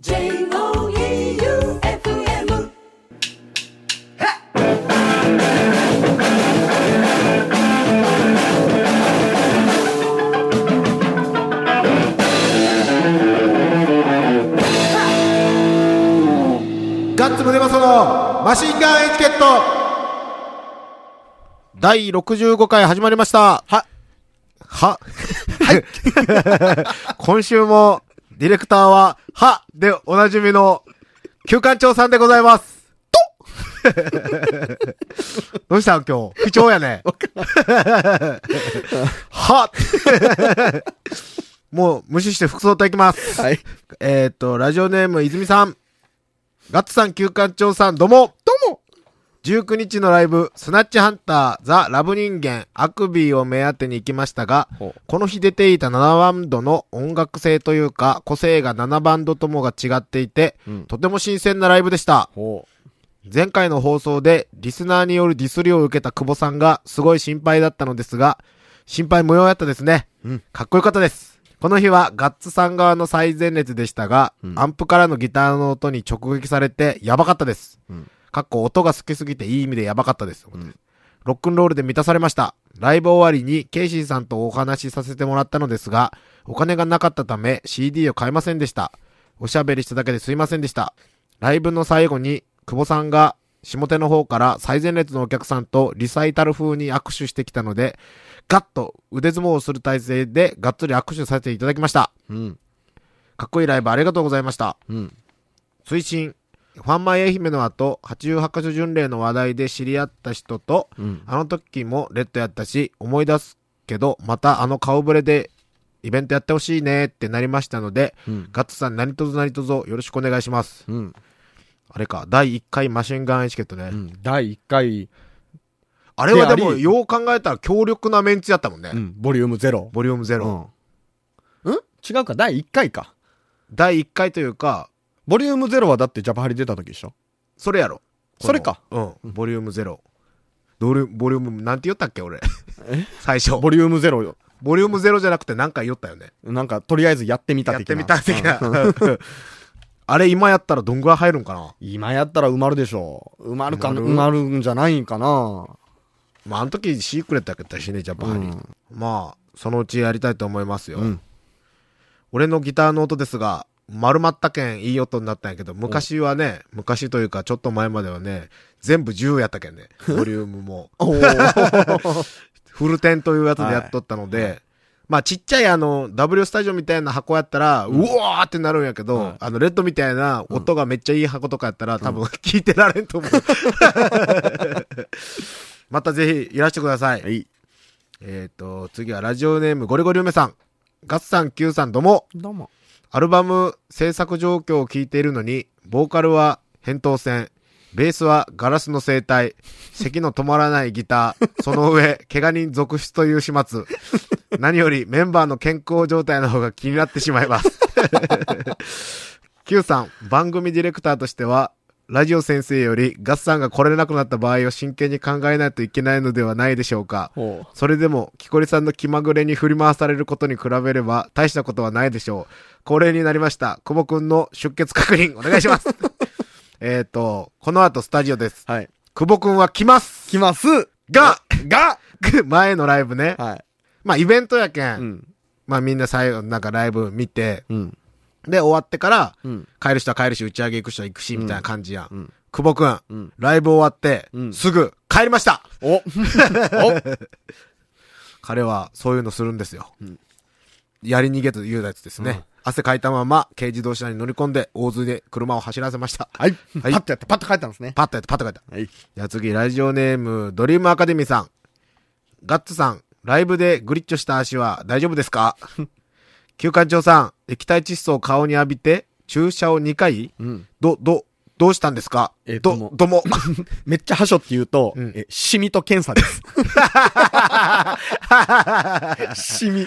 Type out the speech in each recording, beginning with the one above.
J-O-E-U-F-M ガッツムネマソのマシンガンエチケット第65回始まりました。は、ははい。今週もディレクターは、はでおなじみの旧館長さんでございます。と どうしたん今日？不調やね。は もう無視して服装といきます。はい。えっ、と、ラジオネーム泉さん。ガッツさん、旧館長さん、どうも19日のライブ、スナッチハンター、ザ・ラブ人間、アクビーを目当てに行きましたが、ほこの日出ていた7バンドの音楽性というか、個性が7バンドともが違っていて、うんとても新鮮なライブでした。ほ前回の放送で、リスナーによるディスりを受けた久保さんが、すごい心配だったのですが、心配無用やったですね。うんかっこよかったです。この日はガッツさん側の最前列でしたが、うんアンプからのギターの音に直撃されて、やばかったです。うんかっこ音が好きすぎていい意味でやばかったです。んロックンロールで満たされました。ライブ終わりにケイシーさんとお話しさせてもらったのですが、お金がなかったため CD を買えませんでした。おしゃべりしただけですいませんでした。ライブの最後に、久保さんが下手の方から最前列のお客さんとリサイタル風に握手してきたので、ガッと腕相撲をする体勢でがっつり握手させていただきました。う。うん。かっこいいライブありがとうございました。うん。推進。ファンマイ愛媛の後、88箇所巡礼の話題で知り合った人と、うん。あの時もレッドやったし、思い出すけど、またあの顔ぶれでイベントやってほしいねってなりましたので、うん。ガッツさん何卒何卒よろしくお願いします。うん。あれか、第1回マシンガンエチケットね。うん。第1回、あれはでも、よう考えたら強力なメンツやったもんね。うん。ボリュームゼロ。ボリュームゼロ。うん。うん？違うか、第1回か。第1回というか、ボリュームゼロはだってジャパハリ出た時でしょ？それやろ。それか。うん。ボリュームゼロ。ボリュボリューム、なんて言ったっけ俺。最初。ボリュームゼロよ。ボリュームゼロじゃなくて何か言ったよね。なんか、とりあえずやってみた的な。やってみた的な。うん あれ今やったらどんぐらい入るんかな？今やったら埋まるでしょ。埋まるかな埋埋まるんじゃないんかなまあ、あの時シークレットやったしね、ジャパンハリー。うんまあ、そのうちやりたいと思いますよ。うん。俺のギターの音ですが、丸まったけんいい音になったんやけど、昔はね、昔というかちょっと前まではね、全部10やったけんね。ボリュームも。おー フルテンというやつでやっとったので、まあちっちゃいあの、W スタジオみたいな箱やったら、うわーってなるんやけど、はいあの、レッドみたいな音がめっちゃいい箱とかやったら、多分聞いてられんと思う。またぜひいらしてください。はい。えっ、と、次はラジオネームゴリゴリ梅さん。ガッツさん、Q さん、どうも。どうも。アルバム制作状況を聞いているのに、ボーカルは扁桃腺、ベースはガラスの生態、咳の止まらないギター、その上、怪我人続出という始末。何よりメンバーの健康状態の方が気になってしまいます。Q さん、番組ディレクターとしては、ラジオ先生よりガッツさんが来れなくなった場合を真剣に考えないといけないのではないでしょうか。ほう。それでも、木こりさんの気まぐれに振り回されることに比べれば、大したことはないでしょう。恒例になりました。久保くんの出血確認、お願いします。えっと、この後スタジオです。はい。久保くんは来ます来ますが、が 前のライブね。はい。まあ、イベントやけん。うん。まあ、みんな最後、なんかライブ見て、うん。で、終わってから、うん。帰る人は帰るし、打ち上げ行く人は行くし、みたいな感じやん。うん。久保くん、うん。ライブ終わって、うんすぐ帰りましたお お彼はそういうのするんですよ。うんやり逃げというやつですね。うん汗かいたまま軽自動車に乗り込んで大津で車を走らせました。はい。はいパッとやって、パッと帰ったんですね。パッとやってパッと帰った。はい。じゃあ次、ラジオネーム、ドリームアカデミーさん。ガッツさん、ライブでグリッチョした足は大丈夫ですか？休館長さん、液体窒素を顔に浴びて、注射を2回？うん。ど、ど、どうしたんですか？どえーどどうも。めっちゃはしょって言うと、うんえ、シミと検査です。シミ。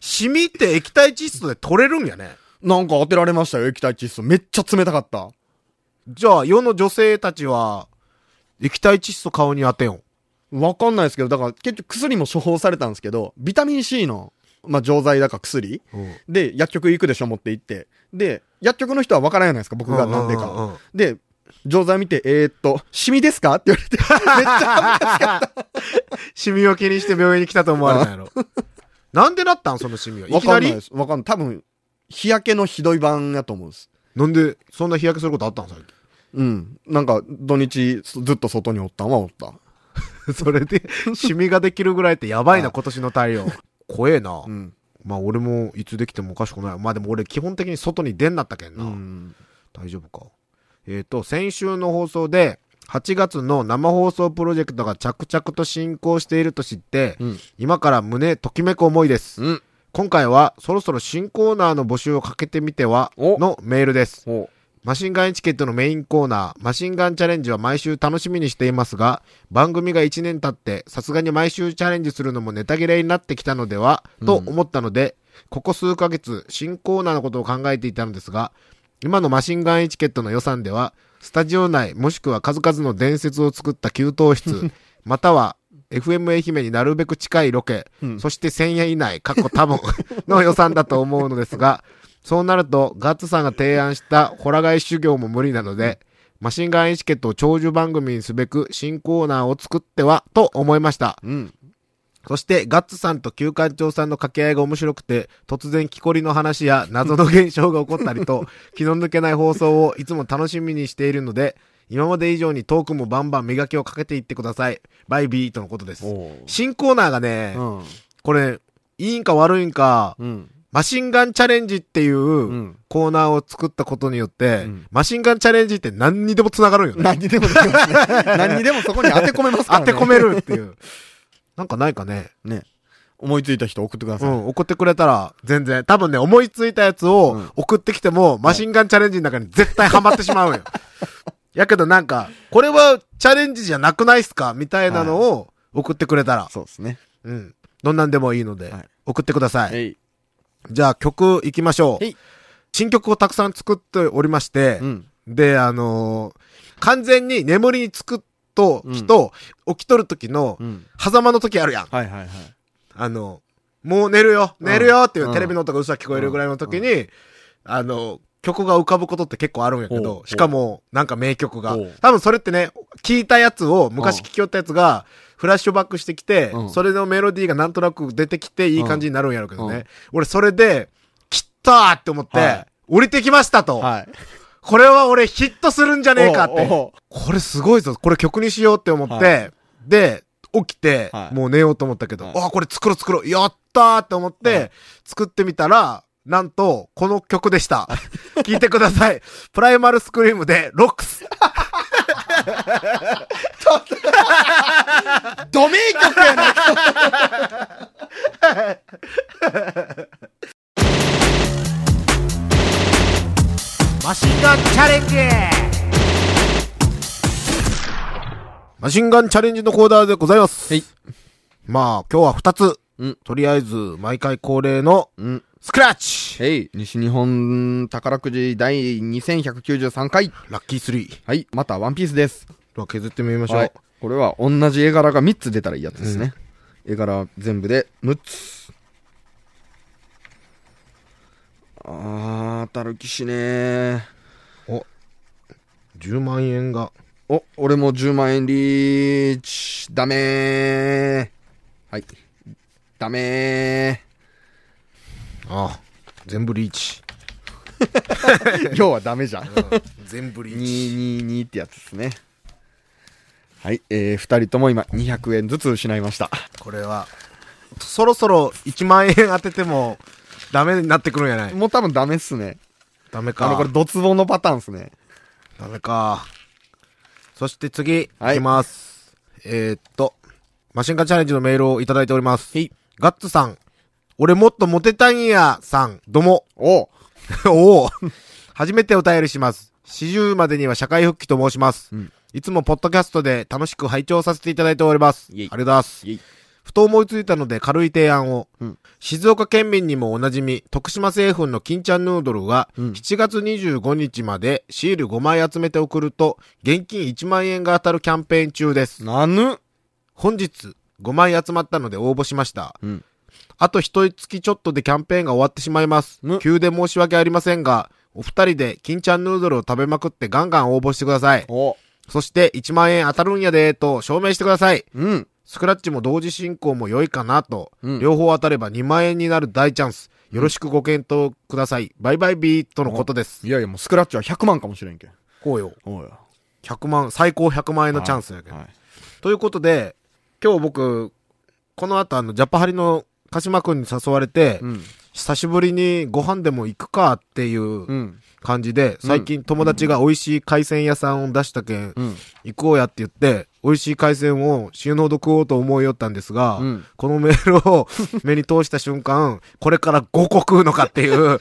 シミって液体窒素で取れるんやね。なんか当てられましたよ、液体窒素。めっちゃ冷たかった。じゃあ、世の女性たちは、液体窒素顔に当てよん。わかんないですけど、だから結局薬も処方されたんですけど、ビタミン C のまあ、錠剤だか薬。うんで、薬局行くでしょ、持って行って。で、薬局の人は分からんじゃないですか、僕がなんでか。で、錠剤見て、えー、っと、シミですか？って言われて、めっちゃシミを気にして病院に来たと思われたんやろ。なんでなったんそのシミは？いわきなんりかないです。わかんない。多分、日焼けのひどい版やと思うんです。なんで、そんな日焼けすることあったん最うん。なんか、土日、ずっと外におったんはおった。近。それで、シミができるぐらいってやばいな、はい今年の太陽。怖えな。うん。まあ俺もいつできてもおかしくない。まあでも俺基本的に外に出んなったけんな。うん。大丈夫か。えっ、と、先週の放送で、8月の生放送プロジェクトが着々と進行していると知って、うん。今から胸ときめく思いです。うん。今回はそろそろ新コーナーの募集をかけてみては？おのメールです。おマシンガンエチケットのメインコーナー、マシンガンチャレンジは毎週楽しみにしていますが、番組が1年経って、さすがに毎週チャレンジするのもネタ切れになってきたのでは、と思ったので、ここ数ヶ月、新コーナーのことを考えていたのですが、今のマシンガンエチケットの予算では、スタジオ内、もしくは数々の伝説を作った給湯室、または、FM 愛媛になるべく近いロケ、うん。そして1000円以内、過去多分の予算だと思うのですが、そうなると、ガッツさんが提案したホラガイ修行も無理なので、マシンガンエチケットを長寿番組にすべく新コーナーを作っては、と思いました。うん。そして、ガッツさんと旧館長さんの掛け合いが面白くて、突然木こりの話や謎の現象が起こったりと、気の抜けない放送をいつも楽しみにしているので、今まで以上にトークもバンバン磨きをかけていってください。バイビーとのことです。お新コーナーがね、うん。これ、いいんか悪いんか、うん。マシンガンチャレンジっていう、うん。コーナーを作ったことによって、うんマシンガンチャレンジって何にでも繋がるんよね。何にでもできますね。何にでもそこに当て込めますからね。当て込めるっていう。なんかないかね。ね。思いついた人送ってください。うん、送ってくれたら、全然。多分ね、思いついたやつをうん送ってきても、マシンガンチャレンジの中に絶対ハマってしまうんよ。やけどなんか、これはチャレンジじゃなくないっすか？みたいなのを送ってくれたら、そうですね。うん。どんなんでもいいので、はい送ってください。えい。じゃあ曲行きましょうはい。新曲をたくさん作っておりまして、うん。で、あのー完全に眠りにつくと、うん人、起きとる時の、うん。狭間の時あるやん。はいはいはい。あの、もう寝るよ、うん寝るよっていううんテレビの音がうっすら聞こえるぐらいの時に、あの、曲が浮かぶことって結構あるんやけほど、うしかも、なんか名曲が。多分それってね、聞いたやつを、昔聞きよったやつが、フラッシュバックしてきてう、んそれのメロディーがなんとなく出てきて、いい感じになるんやろうけどうんね。俺それで、切ったーって思ってはい、降りてきましたと。はい。これは俺ヒットするんじゃねえかって。これすごいぞ。これ曲にしようって思って、はで、起きて、はいもう寝ようと思ったけど、はいあ、これ作ろう作ろう。やったーって思って、はい作ってみたら、なんと、この曲でした。聞いてください。プライマルスクリームで、ロックス。ド名曲やな。マシンガンチャレンジマシンガンチャレンジのコーナーでございます。はい。まあ、今日は二つ。うんとりあえず、毎回恒例の、うん。スクラッチへい。西日本宝くじ第2193回。ラッキースリー。はい。またワンピースです。では削ってみましょう。はい。これは同じ絵柄が3つ出たらいいやつですね。絵柄全部で6つ。あー、当たる気しねー。お、10万円が。お、俺も10万円リーチ。ダメー。はい。ダメああ、全部リーチ。ー。要はダメじゃん。全部リーチ。222ってやつですね。はい。えー、2人とも今200円ずつ失いました。これは、そろそろ1万円当てても、ダメになってくるんやないもう多分ダメっすね。ダメか。あの、これドツボのパターンっすね。ダメか。そして次、はいいきます。えー、っと、マシンガンチャレンジのメールをいただいております。ガッツさん。俺もっとモテたいんや、さん。どうも。お おお初めてお便りします。四十までには社会復帰と申します。うんいつもポッドキャストで楽しく拝聴させていただいております。ありがとうございます。ふと思いついたので軽い提案を。うん静岡県民にもおなじみ、徳島製粉の金ちゃんヌードルが、うん7月25日までシール5枚集めて送ると、現金1万円が当たるキャンペーン中です。なぬ本日、5枚集まったので応募しました。うんあと一月ちょっとでキャンペーンが終わってしまいますむ。急で申し訳ありませんが、お二人で金ちゃんヌードルを食べまくってガンガン応募してください。おそして1万円当たるんやでーと証明してください。うん。スクラッチも同時進行も良いかなと、うん両方当たれば2万円になる大チャンス。よろしくご検討ください。バイバイビーとのことです。いやいや、もうスクラッチは100万かもしれんけん。こうよ。おう100万、最高100万円のチャンスやけど。はい。ということで、今日僕、この後あの、ジャパハリの鹿島くんに誘われて、うん。久しぶりにご飯でも行くかっていううん。感じで、最近友達が美味しい海鮮屋さんを出したけん、うん。行こうやって言って、美味しい海鮮を死ぬほど食おうと思いよったんですが、うんこのメールを 目に通した瞬間、これから5個食うのかっていう、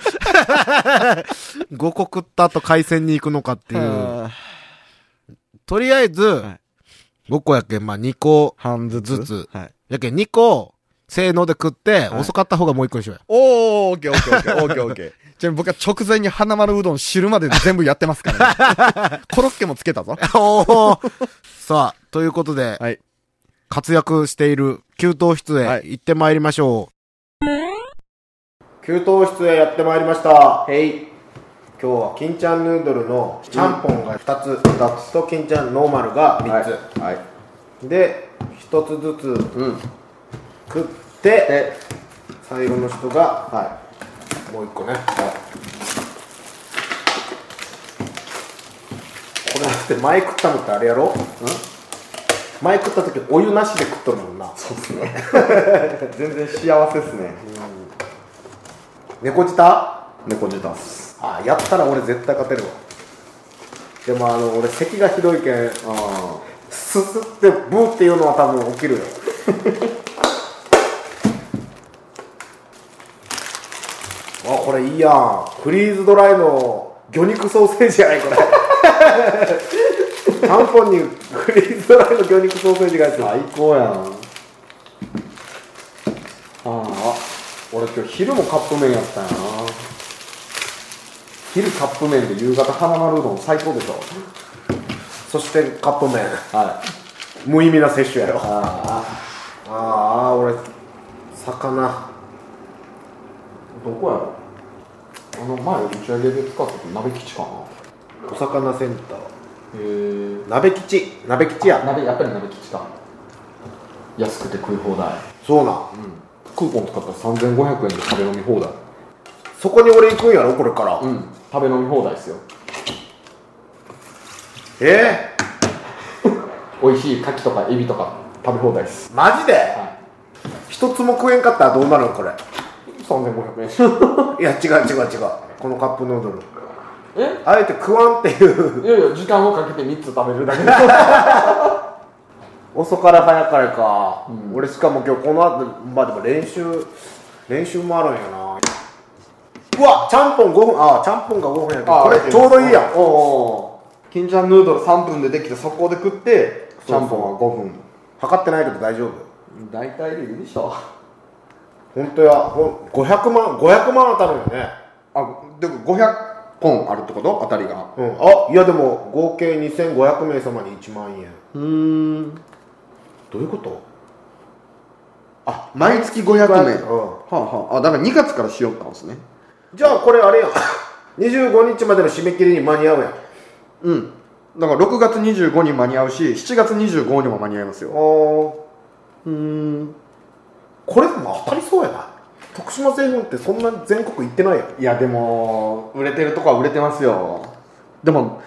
5個食った後海鮮に行くのかっていう、はとりあえず、い5個やけん、まあ2個半ずつ。ずつはい。やけん2個、せーので食って、はい遅かった方がもう1個にしようや。おー、オッケーオッケーオッケーオッケーオッケー。ちなみに僕は直前に花丸うどん汁まで全部やってますからね。コロッケもつけたぞ。おーさあ、ということで、はい。活躍している給湯室はいへ行ってまいりましょう。給湯室へやってまいりました。へい。今日は金ちゃんヌードルのちゃんぽんが2つ、2つと金ちゃんノーマルが3つ。はい。で、1つずつうん。食って、で、最後の人が、はもう1個ね。これだって前食ったのってあれやろ？前食った時お湯なしで食っとるもんな。そうっすね。全然幸せっすね。猫舌？猫舌っす。あやったら俺絶対勝てるわでもあの俺咳がひどいけんあすすってブーっていうのは多分起きるよ あこれいいやんフリーズドライの魚肉ソーセージやないこれ ちゃんぽんにフリーズドライの魚肉ソーセージが最高やん。ああ、俺今日昼もカップ麺やったんやな。昼カップ麺で夕方花丸うどん最高でしょ。そしてカップ麺はい。無意味な摂取やろあああ俺魚どこやろ？あの前打ち上げで使った鍋吉かな？お魚センター。へえ鍋吉。鍋吉や。鍋やっぱり鍋吉か。安くて食い放題。そうな。ん。クーポン使ったら3500円で食べ飲み放題。そこに俺行くんやろ？これから、うん。食べ飲み放題ですよ。え？美味しい牡蠣とかエビとか食べ放題です。ー、マジで？は一つも食えんかったらどうなるのこれ？い3500円。いや違う違う違う。このカップヌードル。え？あえて食わんっていう。いやいや時間をかけて3つ食べるだけ。で 遅から早からか、うん。俺しかも今日この後まあでも練習練習もあるんやな。うわちゃんぽん5分あちゃんぽんが5分やけどこれちょうどいいやん。おお金ちゃんヌードル3分でできて速攻で食ってちゃんぽんは5分。測ってないけど大丈夫。大体でいいでしょ本当や。ほん500万500万当たるよね。あでも500本あるってこと？当たりが。うん。あいやでも合計2500名様に1万円。うーん。どういうこと？あ毎月500名、うん。はあはあ。あだから2月からしよったんですね。じゃあこれあれやん。25日までの締め切りに間に合うやん。うん。だから6月25に間に合うし7月25にも間に合いますよ。おうーんこれでも当たりそうやな。徳島製粉ってそんな全国行ってないやん。いやでも売れてるとこは売れてますよ。でも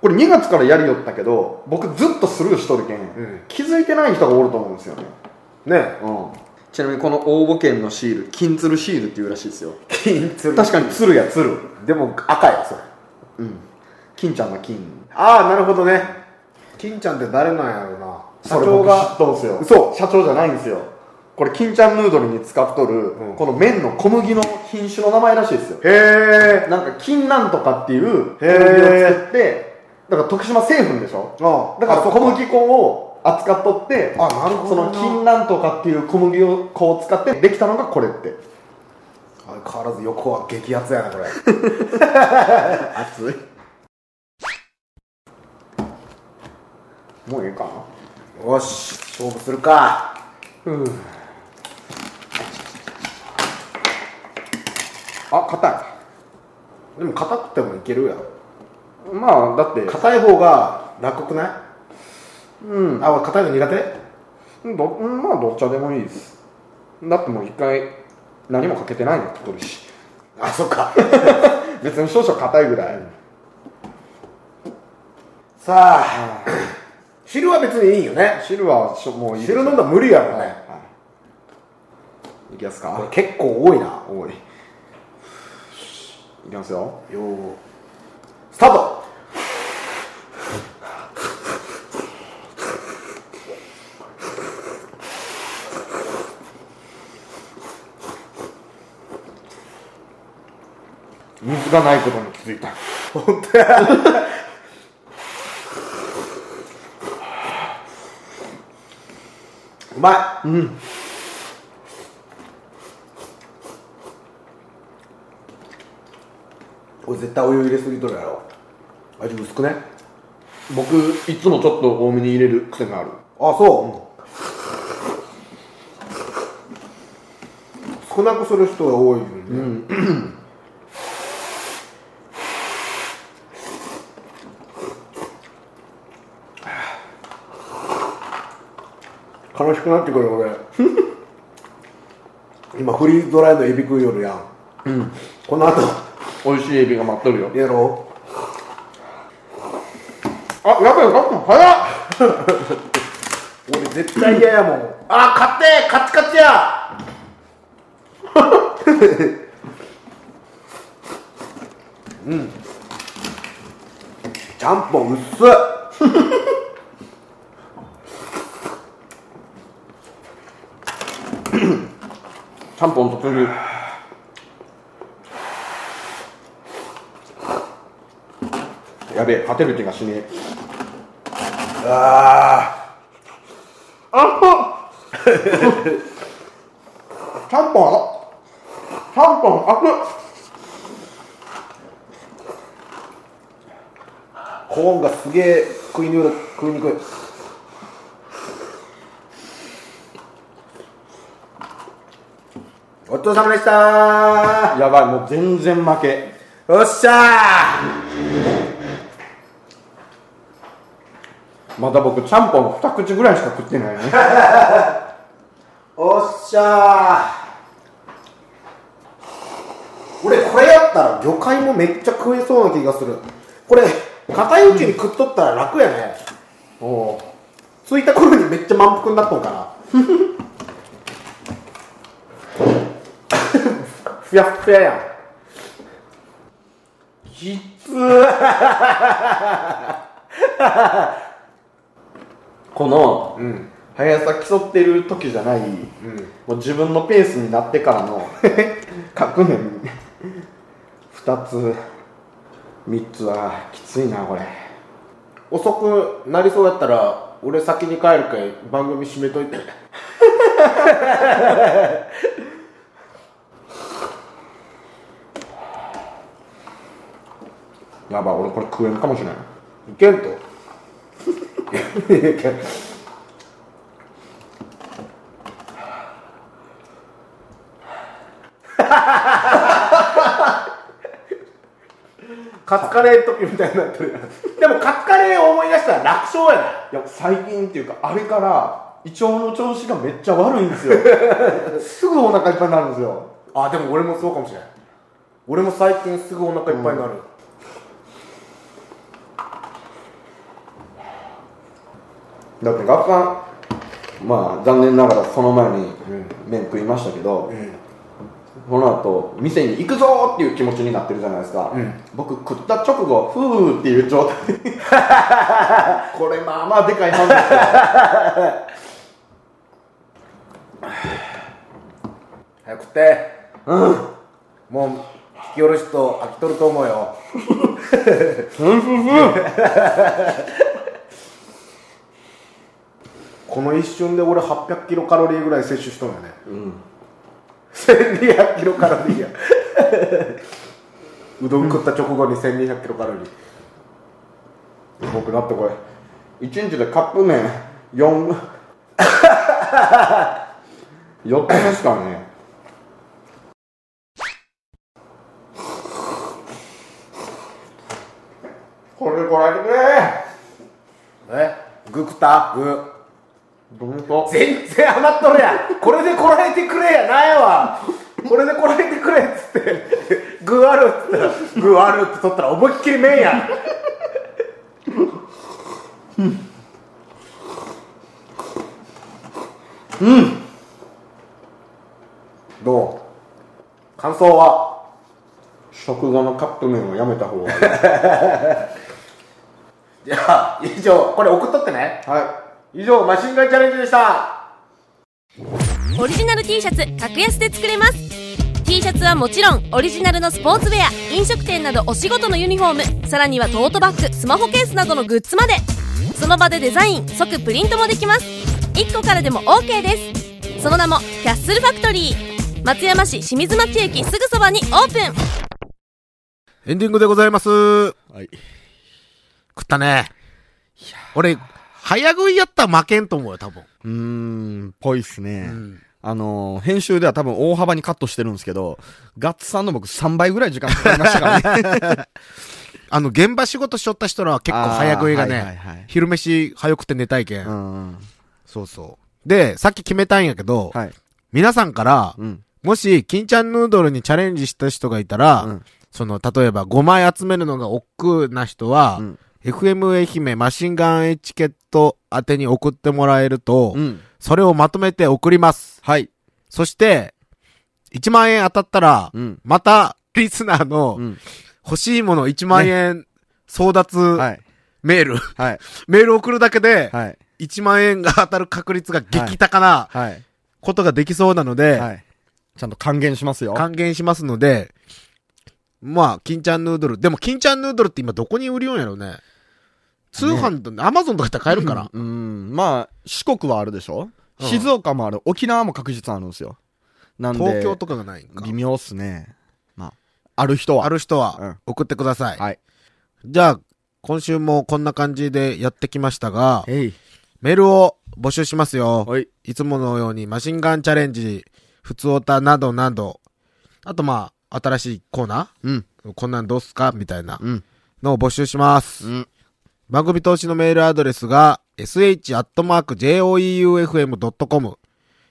これ2月からやりよったけど僕ずっとスルーしとるけん、ん。気づいてない人がおると思うんですよね。ね。うん。ちなみにこの応募券のシール金鶴シールっていうらしいですよ。金鶴。確かに鶴や鶴。でも赤やそれ。うん。金ちゃんの金。ああなるほどね。金ちゃんって誰なんやろうな社長がっとんすよ。嘘社長じゃないんですよこれ金ちゃんヌードルに使っとる、うん。この麺の小麦の品種の名前らしいですよ。へえなんか金なんとかっていう小麦を作ってだから徳島製粉でしょ？あだから小麦粉を扱っとってあなるほそどな。の金なんとかっていう小麦粉を使ってできたのがこれって。相変わらず横は激アツやなこれ。熱い。もうええかな？よし勝負するか。うんあ硬でも硬くてもいけるやろいまあだって。硬い方が楽くない？うん。あ硬いの苦手？どうんまあどっちでもいいです。だってもう一回何もかけてないのとるし。あそっか。別に少々硬いぐらい。さあ汁は別にいいよね。汁はしょもういい汁飲んだら無理やろね、はいはい。いきますか。結構多いな。おいいきますよ。よー。スタート。水がないことに気づいた。本当や。うまい。うんこれ絶対お湯入れすぎとるやろ。味薄くね僕いつもちょっと多めに入れる癖がある。あそう、少なくする人が多いよね、悲しくなってくる俺。今フリーズドライのエビ食いよるやん、この後美味しいエビが待っとるよ。やろあやばいやばい早っ。俺絶対嫌やもん。あ買ってカチカチや。うん。ちゃんぽん薄っ。ちゃんぽんとつるやべえ勝てる気がしねえ。あちゃんぽんちゃんぽん熱っコーンがすげえ食いに食いにくい。ごちそうさまでした。やばいもう全然負け。よっしゃまだ僕ちゃんぽん二口ぐらいしか食ってないね。ー おっしゃー。俺これやったら魚介もめっちゃ食えそうな気がする。これ硬いうちに食っとったら楽やね。おお着いた頃にめっちゃ満腹になっとんかな ふやっふややん。きつこの、うん。速さ競ってる時じゃない、うん。もう自分のペースになってからの各年2つ3つはきついなこれ。遅くなりそうやったら俺先に帰るかい番組締めといて。やばい俺これ食えんかもしれないいけんとカツカレーの時みたいになってるでもカツカレーを思い出したら楽勝やないや最近っていうかあれから胃腸の調子がめっちゃ悪いんですよ。すぐお腹いっぱいになるんですよ。あでも俺もそうかもしれない俺も最近すぐお腹いっぱいになる、だって学さんまあ残念ながらその前に麺食いましたけど、この後店に行くぞーっていう気持ちになってるじゃないですか、うん。僕食った直後ふーっていう状態。これまあまあでかいハンですよ早く食って。うん。もう引き下ろしと飽きとると思うよ この一瞬で俺800キロカロリーぐらい摂取したんよね、うん、1200キロカロリーや。うどん食った直後に1200キロカロリー。僕なってこい。1日でカップ麺4 4 つですかねこれこらえてくれ。え？グクタグどんと全然余っとるやん。これでこらえてくれやないわ。これでこらえてくれっつって。具あるっつったら具あるって取ったら思いっきり麺やん。うん。どう？感想は？食後のカップ麺をやめた方がいい。じゃあ以上これ送っとってね。は以上マシンガンチャレンジでした。オリジナル T シャツ格安で作れます。T シャツはもちろんオリジナルのスポーツウェア飲食店などお仕事のユニフォームさらにはトートバッグスマホケースなどのグッズまで。その場でデザイン即プリントもできます。1個からでも OK です。その名もキャッスルファクトリー。松山市清水町駅すぐそばにオープン。エンディングでございます。食はい。ったね。俺早食いやったら負けんと思うよ多分。うーんぽいっすね、ん。あのー編集では多分大幅にカットしてるんですけどガッツさんの僕3倍ぐらい時間かかりましたからね。あの、現場仕事しとった人らは結構早食いがね、はいはいはい。昼飯早くて寝たいけん。うんそうそう。で、さっき決めたんやけど、はい。皆さんから、うん。もし、金ちゃんヌードルにチャレンジした人がいたら、うん。その、例えば5枚集めるのが億劫な人は、うん FM 愛媛マシンガンエチケット宛てに送ってもらえると、うん。それをまとめて送ります。はい。そして、1万円当たったら、うん。また、リスナーのうん。欲しいもの1万円争奪はい。メール、はい。メール送るだけで、はい。1万円が当たる確率が激高なはい。ことができそうなので、はい。ちゃんと還元しますよ。還元しますので、まあ、金ちゃんヌードル。でも、金ちゃんヌードルって今どこに売りようんやろうね。通販と、アマゾンとかやったら買えるんかな、うんまあ四国はあるでしょ、うん。静岡もある。沖縄も確実あるんですよ。なんで東京とかがないんか。微妙っすね。まあある人は。ある人うん。は送ってください。はい。じゃあ、今週もこんな感じでやってきましたが、メールを募集しますよ。はい。いつものようにマシンガンチャレンジ、普通オタなどなど、あとまあ、新しいコーナうん。ーこんなんどうすか？みたいな。うん。のを募集します。うん。番組投資のメールアドレスが、sh.joeufm.com、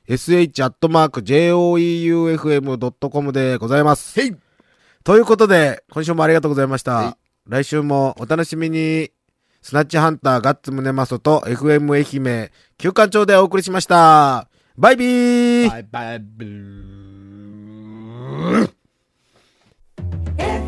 sh.joeufm.com でございます。ということで、今週もありがとうございましはい。た。来週もお楽しみに、スナッチハンターガッツムネマソと FM 愛媛、休館長でお送りしました。バイビー。バイバイ。ブー If